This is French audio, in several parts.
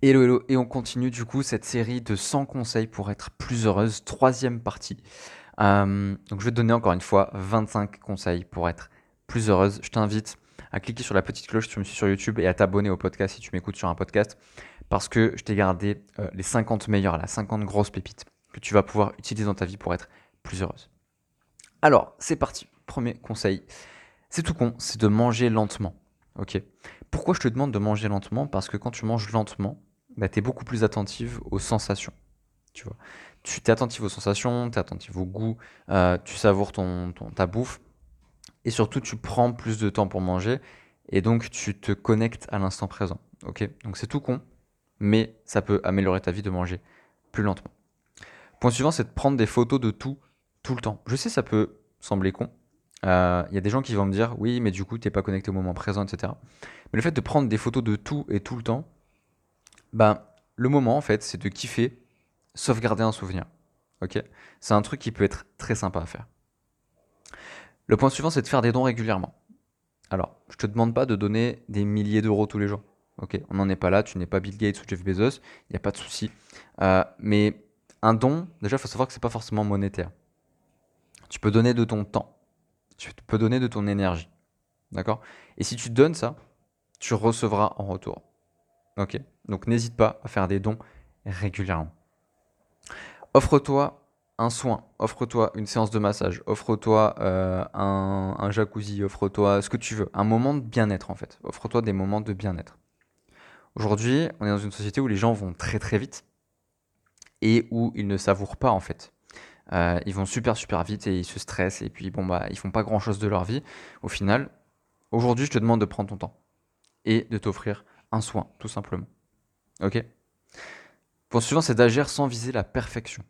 Hello, hello, et on continue du coup cette série de 100 conseils pour être plus heureuse, troisième partie. Euh, donc je vais te donner encore une fois 25 conseils pour être plus heureuse. Je t'invite à cliquer sur la petite cloche si tu me suis sur YouTube et à t'abonner au podcast si tu m'écoutes sur un podcast parce que je t'ai gardé euh, les 50 meilleurs, la 50 grosses pépites que tu vas pouvoir utiliser dans ta vie pour être plus heureuse. Alors, c'est parti. Premier conseil, c'est tout con, c'est de manger lentement. Ok? Pourquoi je te demande de manger lentement? Parce que quand tu manges lentement, bah, tu es beaucoup plus attentive aux sensations. Tu vois. Tu es attentive aux sensations, tu es attentive au goût, euh, tu savoures ton, ta bouffe. Et surtout, tu prends plus de temps pour manger. Et donc, tu te connectes à l'instant présent. Ok Donc, c'est tout con, mais ça peut améliorer ta vie de manger plus lentement. Point suivant, c'est de prendre des photos de tout, tout le temps. Je sais, ça peut sembler con. Il euh, y a des gens qui vont me dire, oui, mais du coup, tu n'es pas connecté au moment présent, etc. Mais le fait de prendre des photos de tout et tout le temps, ben, le moment, en fait, c'est de kiffer, sauvegarder un souvenir. Ok? C'est un truc qui peut être très sympa à faire. Le point suivant, c'est de faire des dons régulièrement. Alors, je te demande pas de donner des milliers d'euros tous les jours. Ok, on n'en est pas là, tu n'es pas Bill Gates ou Jeff Bezos, il n'y a pas de souci. Euh, mais un don, déjà, il faut savoir que c'est pas forcément monétaire. Tu peux donner de ton temps, tu peux donner de ton énergie. D'accord? Et si tu donnes ça, tu recevras en retour. Ok? Donc n'hésite pas à faire des dons régulièrement. Offre-toi un soin, offre-toi une séance de massage, offre-toi euh, un, jacuzzi, offre-toi ce que tu veux, un moment de bien-être en fait. Offre-toi des moments de bien-être. Aujourd'hui, on est dans une société où les gens vont très très vite et où ils ne savourent pas en fait. Euh, ils vont super super vite et ils se stressent et puis bon bah ils font pas grand chose de leur vie. Au final, aujourd'hui, je te demande de prendre ton temps et de t'offrir un soin, tout simplement. Ok Point suivant, c'est d'agir sans viser la perfection.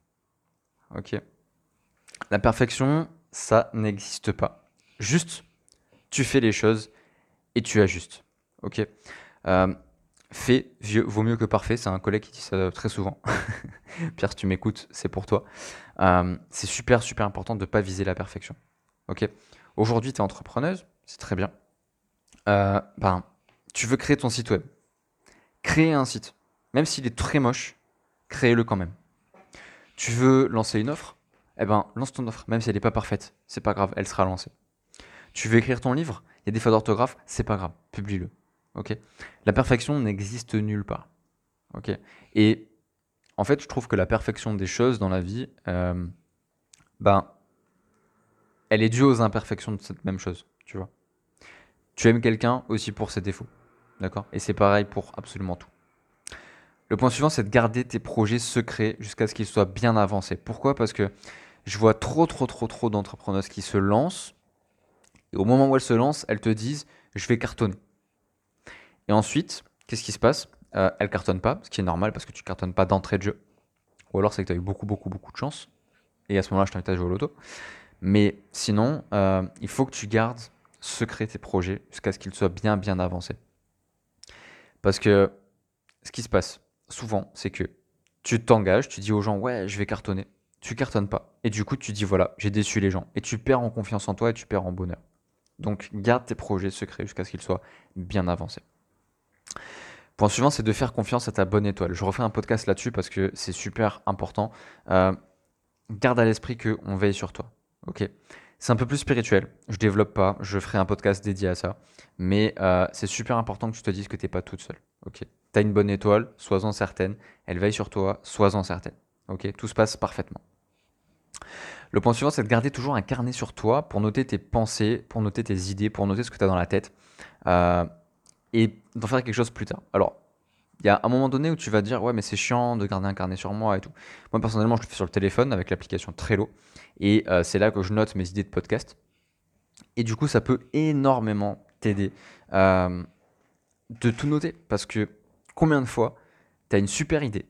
Ok La perfection, ça n'existe pas. Juste, tu fais les choses et tu ajustes. Ok euh, Fait vieux vaut mieux que parfait, c'est un collègue qui dit ça très souvent. Pierre, si tu m'écoutes, c'est pour toi. Euh, c'est super, super important de ne pas viser la perfection. Ok Aujourd'hui, tu es entrepreneuse, c'est très bien. Euh, ben, tu veux créer ton site web. Créer un site. Même s'il est très moche, crée-le quand même. Tu veux lancer une offre? Eh ben, lance ton offre, même si elle n'est pas parfaite. C'est pas grave, elle sera lancée. Tu veux écrire ton livre? Il y a des fautes d'orthographe, c'est pas grave, publie-le. Ok? La perfection n'existe nulle part. Ok? Et en fait, je trouve que la perfection des choses dans la vie, euh, ben, elle est due aux imperfections de cette même chose, tu vois? Tu aimes quelqu'un aussi pour ses défauts. D'accord? Et c'est pareil pour absolument tout. Le point suivant, c'est de garder tes projets secrets jusqu'à ce qu'ils soient bien avancés. Pourquoi? Parce que je vois trop, trop, trop, trop d'entrepreneuses qui se lancent. Et au moment où elles se lancent, elles te disent je vais cartonner. Et ensuite, qu'est-ce qui se passe? Euh, Elles cartonnent pas, ce qui est normal parce que tu cartonnes pas d'entrée de jeu. Ou alors c'est que tu as eu beaucoup, beaucoup, beaucoup de chance. Et à ce moment-là, je t'invite à jouer au loto. Mais sinon, euh, il faut que tu gardes secret tes projets jusqu'à ce qu'ils soient bien, bien avancés. Parce que ce qui se passe souvent, c'est que tu t'engages, tu dis aux gens, ouais, je vais cartonner. Tu cartonnes pas. Et du coup, tu dis, voilà, j'ai déçu les gens. Et tu perds en confiance en toi et tu perds en bonheur. Donc, garde tes projets secrets jusqu'à ce qu'ils soient bien avancés. Point suivant, c'est de faire confiance à ta bonne étoile. Je refais un podcast là-dessus parce que c'est super important. Euh, garde à l'esprit qu'on veille sur toi. Ok c'est un peu plus spirituel. Je développe pas. Je ferai un podcast dédié à ça. Mais euh, c'est super important que tu te dises que tu n'es pas toute seule. Ok? Tu as une bonne étoile, sois-en certaine. Elle veille sur toi, sois-en certaine. Ok? Tout se passe parfaitement. Le point suivant, c'est de garder toujours un carnet sur toi pour noter tes pensées, pour noter tes idées, pour noter ce que tu dans la tête. Euh, et d'en faire quelque chose plus tard. Alors, il y a un moment donné où tu vas dire ouais mais c'est chiant de garder un carnet sur moi et tout. Moi personnellement je le fais sur le téléphone avec l'application Trello et euh, c'est là que je note mes idées de podcast. Et du coup ça peut énormément t'aider euh, de tout noter parce que combien de fois tu as une super idée,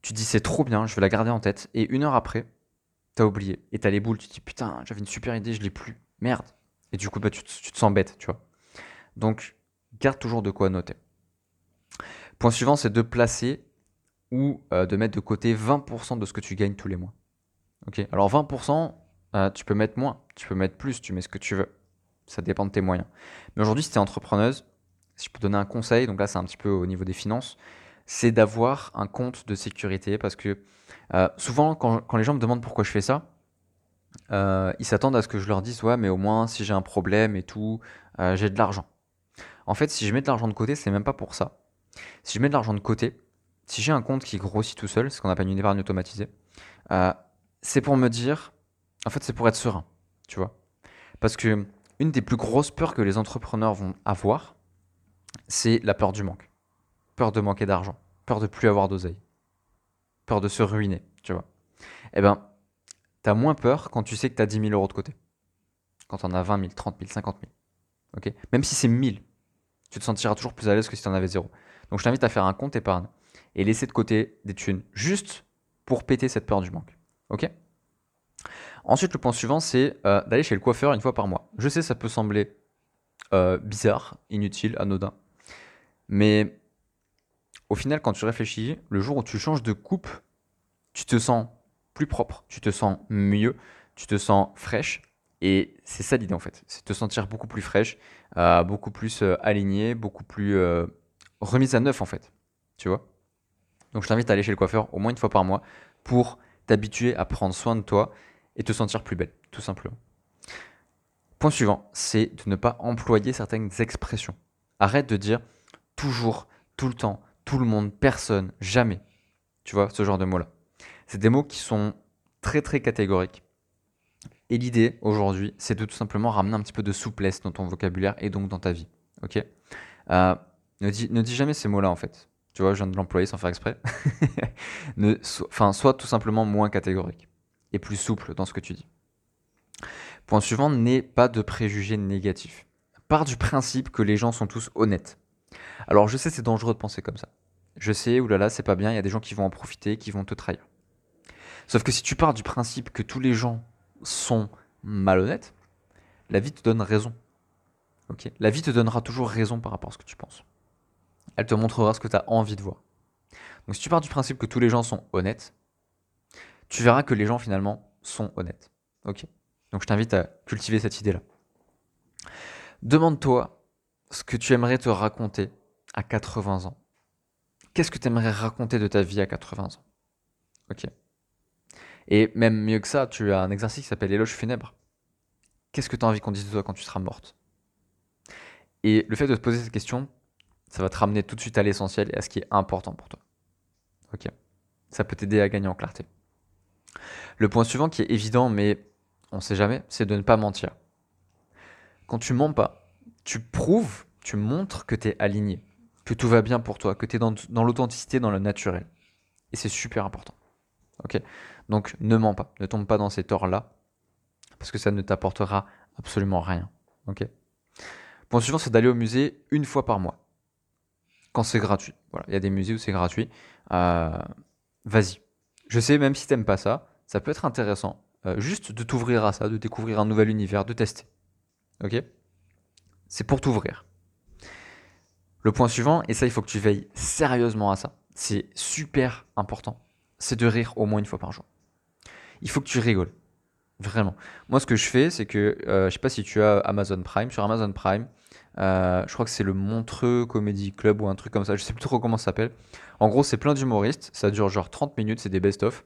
tu dis c'est trop bien, je vais la garder en tête et une heure après tu as oublié et tu as les boules, tu te dis putain j'avais une super idée, je l'ai plus, merde. Et du coup bah, tu, tu te sens bête, tu vois. Donc garde toujours de quoi noter. Point suivant, c'est de placer ou euh, de mettre de côté 20% de ce que tu gagnes tous les mois. Ok. Alors 20%, euh, tu peux mettre moins, tu peux mettre plus, tu mets ce que tu veux. Ça dépend de tes moyens. Mais aujourd'hui, si tu es entrepreneuse, si je peux donner un conseil, donc là c'est un petit peu au niveau des finances, c'est d'avoir un compte de sécurité parce que euh, souvent, quand, les gens me demandent pourquoi je fais ça, ils s'attendent à ce que je leur dise Ouais, mais au moins, si j'ai un problème et tout, j'ai de l'argent. En fait, si je mets de l'argent de côté, c'est même pas pour ça. Si je mets de l'argent de côté, si j'ai un compte qui grossit tout seul, ce qu'on appelle une épargne automatisée, c'est pour me dire En fait, c'est pour être serein, tu vois. Parce que une des plus grosses peurs que les entrepreneurs vont avoir, c'est la peur du manque. Peur de manquer d'argent, peur de plus avoir d'oseille, peur de se ruiner, tu vois. Eh ben, tu as moins peur quand tu sais que tu as 10 000 euros de côté. Quand on as 20 000, 30 000, 50 000. ok? Même si c'est 1000, tu te sentiras toujours plus à l'aise que si tu en avais zéro. Donc je t'invite à faire un compte épargne et laisser de côté des thunes juste pour péter cette peur du manque. Ok? Ensuite, le point suivant, c'est euh, d'aller chez le coiffeur une fois par mois. Je sais, ça peut sembler euh, bizarre, inutile, anodin. Mais au final, quand tu réfléchis, le jour où tu changes de coupe, tu te sens plus propre, tu te sens mieux, tu te sens fraîche. Et c'est ça l'idée en fait, c'est te sentir beaucoup plus fraîche, euh, beaucoup plus alignée, beaucoup plus remise à neuf en fait. Tu vois Donc je t'invite à aller chez le coiffeur au moins une fois par mois pour t'habituer à prendre soin de toi et te sentir plus belle, tout simplement. Point suivant, c'est de ne pas employer certaines expressions. Arrête de dire toujours, tout le temps, tout le monde, personne, jamais. Tu vois, ce genre de mots-là. C'est des mots qui sont très très catégoriques. Et l'idée aujourd'hui, c'est de tout simplement ramener un petit peu de souplesse dans ton vocabulaire et donc dans ta vie. Ok? Euh, ne, dis, jamais ces mots-là en fait. Tu vois, je viens de l'employer sans faire exprès. enfin, sois tout simplement moins catégorique et plus souple dans ce que tu dis. Point suivant, n'aie pas de préjugés négatifs. Pars du principe que les gens sont tous honnêtes. Alors je sais c'est dangereux de penser comme ça. Je sais, oulala, c'est pas bien, il y a des gens qui vont en profiter, qui vont te trahir. Sauf que si tu pars du principe que tous les gens sont malhonnêtes, la vie te donne raison. Ok? La vie te donnera toujours raison par rapport à ce que tu penses. Elle te montrera ce que tu as envie de voir. Donc si tu pars du principe que tous les gens sont honnêtes, tu verras que les gens finalement sont honnêtes. Ok? Donc je t'invite à cultiver cette idée-là. Demande-toi ce que tu aimerais te raconter à 80 ans. Qu'est-ce que tu aimerais raconter de ta vie à 80 ans? Ok? Et même mieux que ça, tu as un exercice qui s'appelle l'éloge funèbre. Qu'est-ce que tu as envie qu'on dise de toi quand tu seras morte? Et le fait de te poser cette question, ça va te ramener tout de suite à l'essentiel et à ce qui est important pour toi. Ok Ça peut t'aider à gagner en clarté. Le point suivant qui est évident, mais on ne sait jamais, c'est de ne pas mentir. Quand tu mens pas, tu prouves, tu montres que tu es aligné, que tout va bien pour toi, que tu es dans, l'authenticité, dans le naturel. Et c'est super important. Ok Donc ne mens pas, ne tombe pas dans ces torts-là, parce que ça ne t'apportera absolument rien. Ok Point suivant, c'est d'aller au musée une fois par mois. Quand c'est gratuit. Voilà, il y a des musées où c'est gratuit. Euh, vas-y. Je sais, même si t'aimes pas ça, ça peut être intéressant. Euh, juste de t'ouvrir à ça, de découvrir un nouvel univers, de tester. Ok? C'est pour t'ouvrir. Le point suivant, et ça il faut que tu veilles sérieusement à ça, c'est super important, c'est de rire au moins une fois par jour. Il faut que tu rigoles. Vraiment. Moi ce que je fais, c'est que, euh, je sais pas si tu as Amazon Prime, sur Amazon Prime, euh, je crois que c'est le Montreux Comedy Club ou un truc comme ça, je sais plus trop comment ça s'appelle. En gros, c'est plein d'humoristes, ça dure genre 30 minutes, c'est des best-of.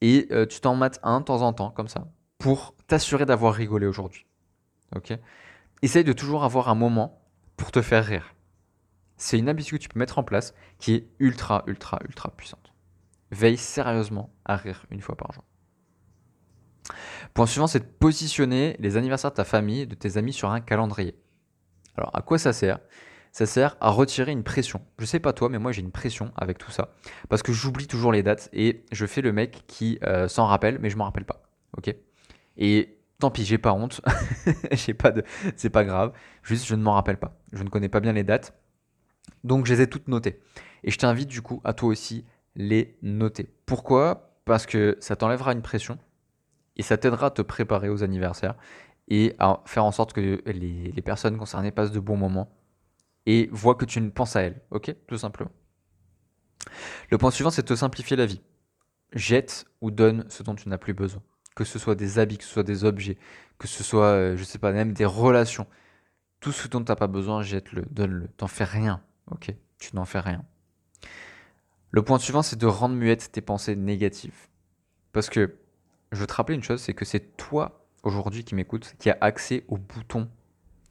Et euh, tu t'en mates un de temps en temps, comme ça, pour t'assurer d'avoir rigolé aujourd'hui. Ok? Essaye de toujours avoir un moment pour te faire rire. C'est une habitude que tu peux mettre en place qui est ultra, ultra, ultra puissante. Veille sérieusement à rire une fois par jour. Point suivant, c'est de positionner les anniversaires de ta famille et de tes amis sur un calendrier. Alors, à quoi ça sert? Ça sert à retirer une pression. Je sais pas toi, mais moi j'ai une pression avec tout ça. Parce que j'oublie toujours les dates et je fais le mec qui euh, s'en rappelle, mais je m'en rappelle pas. Ok? Et tant pis, j'ai pas honte. j'ai pas de. C'est pas grave. Juste, je ne m'en rappelle pas. Je ne connais pas bien les dates. Donc, je les ai toutes notées. Et je t'invite du coup à toi aussi les noter. Pourquoi? Parce que ça t'enlèvera une pression et ça t'aidera à te préparer aux anniversaires et à faire en sorte que les, personnes concernées passent de bons moments et voient que tu ne penses à elles. Ok Tout simplement. Le point suivant, c'est de te simplifier la vie. Jette ou donne ce dont tu n'as plus besoin. Que ce soit des habits, que ce soit des objets, que ce soit, euh, je sais pas, même des relations. Tout ce dont tu n'as pas besoin, jette-le, donne-le. T'en fais rien. Ok? Tu n'en fais rien. Le point suivant, c'est de rendre muette tes pensées négatives. Parce que je veux te rappeler une chose, c'est que c'est toi aujourd'hui qui m'écoutes qui a accès au bouton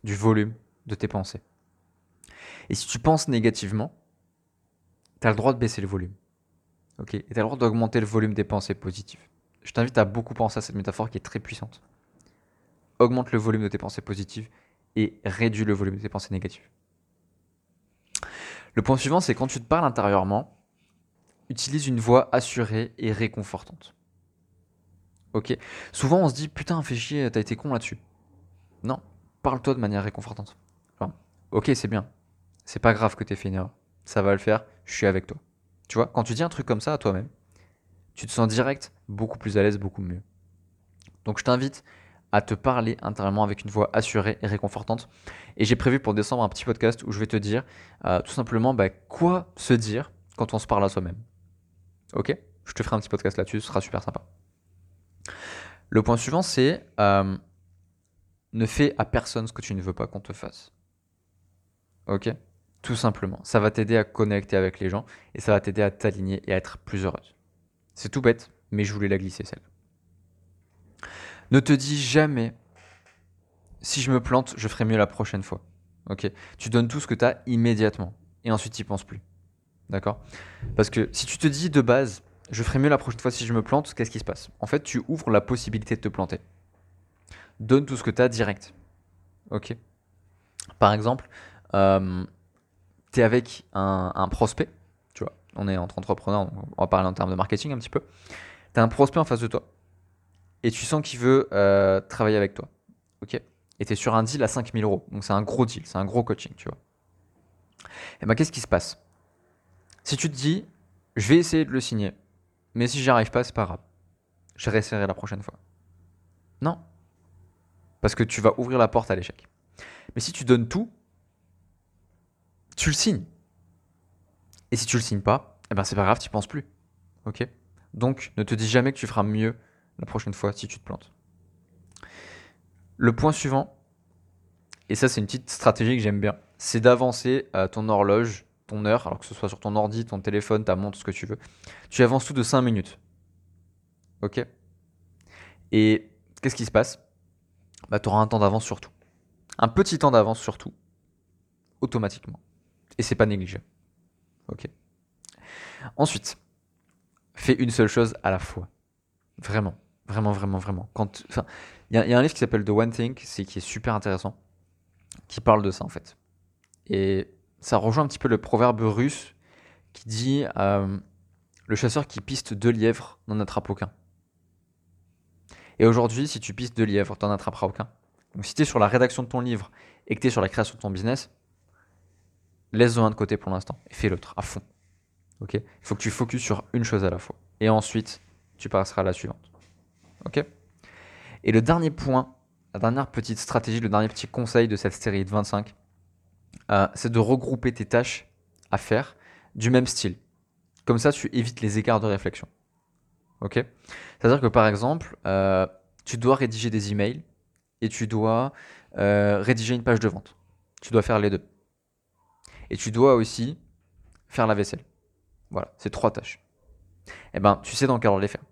du volume de tes pensées. Et si tu penses négativement, tu as le droit de baisser le volume. Ok? Et tu as le droit d'augmenter le volume des pensées positives. Je t'invite à beaucoup penser à cette métaphore qui est très puissante. Augmente le volume de tes pensées positives et réduis le volume de tes pensées négatives. Le point suivant, c'est quand tu te parles intérieurement, utilise une voix assurée et réconfortante. Ok Souvent, on se dit Putain, fais chier, t'as été con là-dessus. Non, parle-toi de manière réconfortante. ok, c'est bien. C'est pas grave que t'aies fait une erreur. Ça va le faire, je suis avec toi. Tu vois, quand tu dis un truc comme ça à toi-même, tu te sens direct beaucoup plus à l'aise, beaucoup mieux. Donc je t'invite à te parler intérieurement avec une voix assurée et réconfortante. Et j'ai prévu pour décembre un petit podcast où je vais te dire euh, tout simplement bah, quoi se dire quand on se parle à soi-même. Ok? Je te ferai un petit podcast là-dessus, ce sera super sympa. Le point suivant, c'est euh, ne fais à personne ce que tu ne veux pas qu'on te fasse. Ok? Tout simplement. Ça va t'aider à connecter avec les gens et ça va t'aider à t'aligner et à être plus heureuse. C'est tout bête, mais je voulais la glisser celle. Ne te dis jamais si je me plante, je ferai mieux la prochaine fois. Ok? Tu donnes tout ce que tu as immédiatement et ensuite tu penses plus. D'accord? Parce que si tu te dis de base, je ferai mieux la prochaine fois si je me plante, qu'est-ce qui se passe? En fait, tu ouvres la possibilité de te planter. Donne tout ce que tu as direct. Ok? Par exemple, euh, tu es avec un, prospect, tu vois, on est entre entrepreneurs, on va parler en termes de marketing un petit peu. Tu as un prospect en face de toi et tu sens qu'il veut euh, travailler avec toi. Ok? Et tu es sur un deal à 5000 euros. Donc c'est un gros deal, c'est un gros coaching, tu vois. Et ben qu'est-ce qui se passe? Si tu te dis, je vais essayer de le signer, mais si j'y arrive pas, c'est pas grave. Je réessayerai la prochaine fois. Non. Parce que tu vas ouvrir la porte à l'échec. Mais si tu donnes tout, tu le signes. Et si tu le signes pas, eh ben c'est pas grave, tu penses plus. Ok? Donc ne te dis jamais que tu feras mieux la prochaine fois si tu te plantes. Le point suivant, et ça c'est une petite stratégie que j'aime bien, c'est d'avancer à ton horloge heure, alors que ce soit sur ton ordi, ton téléphone, ta montre, ce que tu veux, tu avances tout de 5 minutes. Ok? Et qu'est-ce qui se passe? Bah, tu auras un temps d'avance sur tout. Un petit temps d'avance sur tout, automatiquement. Et c'est pas négligeable. Ok? Ensuite, fais une seule chose à la fois. Vraiment, vraiment, vraiment, vraiment. Quand, il y, y, a un livre qui s'appelle The One Thing, c'est qui est super intéressant, qui parle de ça en fait. Et ça rejoint un petit peu le proverbe russe qui dit euh, le chasseur qui piste deux lièvres n'en attrape aucun. Et aujourd'hui, si tu pistes deux lièvres, tu n'en attraperas aucun. Donc si tu es sur la rédaction de ton livre et que tu es sur la création de ton business, laisse-en un de côté pour l'instant et fais l'autre à fond. Ok? Il faut que tu focuses sur une chose à la fois. Et ensuite, tu passeras à la suivante. Ok? Et le dernier point, la dernière petite stratégie, le dernier petit conseil de cette série de 25, euh, c'est de regrouper tes tâches à faire du même style. Comme ça, tu évites les écarts de réflexion. Ok? C'est-à-dire que par exemple, euh, tu dois rédiger des emails et tu dois euh, rédiger une page de vente. Tu dois faire les deux. Et tu dois aussi faire la vaisselle. Voilà, c'est trois tâches. Eh ben, tu sais dans quel ordre les faire.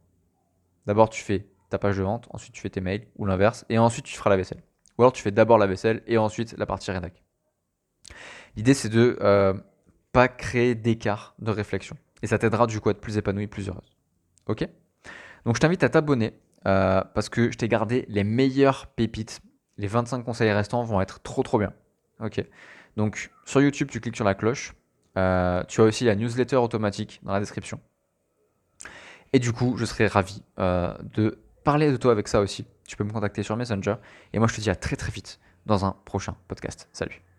D'abord, tu fais ta page de vente, ensuite tu fais tes mails ou l'inverse, et ensuite tu feras la vaisselle. Ou alors tu fais d'abord la vaisselle et ensuite la partie rédac. L'idée, c'est de euh, pas créer d'écart de réflexion. Et ça t'aidera du coup à être plus épanoui, plus heureuse. Ok? Donc je t'invite à t'abonner euh, parce que je t'ai gardé les meilleures pépites. Les 25 conseils restants vont être trop trop bien. Ok? Donc sur YouTube, tu cliques sur la cloche. Euh, tu as aussi la newsletter automatique dans la description. Et du coup, je serai ravi de parler de toi avec ça aussi. Tu peux me contacter sur Messenger. Et moi, je te dis à très très vite dans un prochain podcast. Salut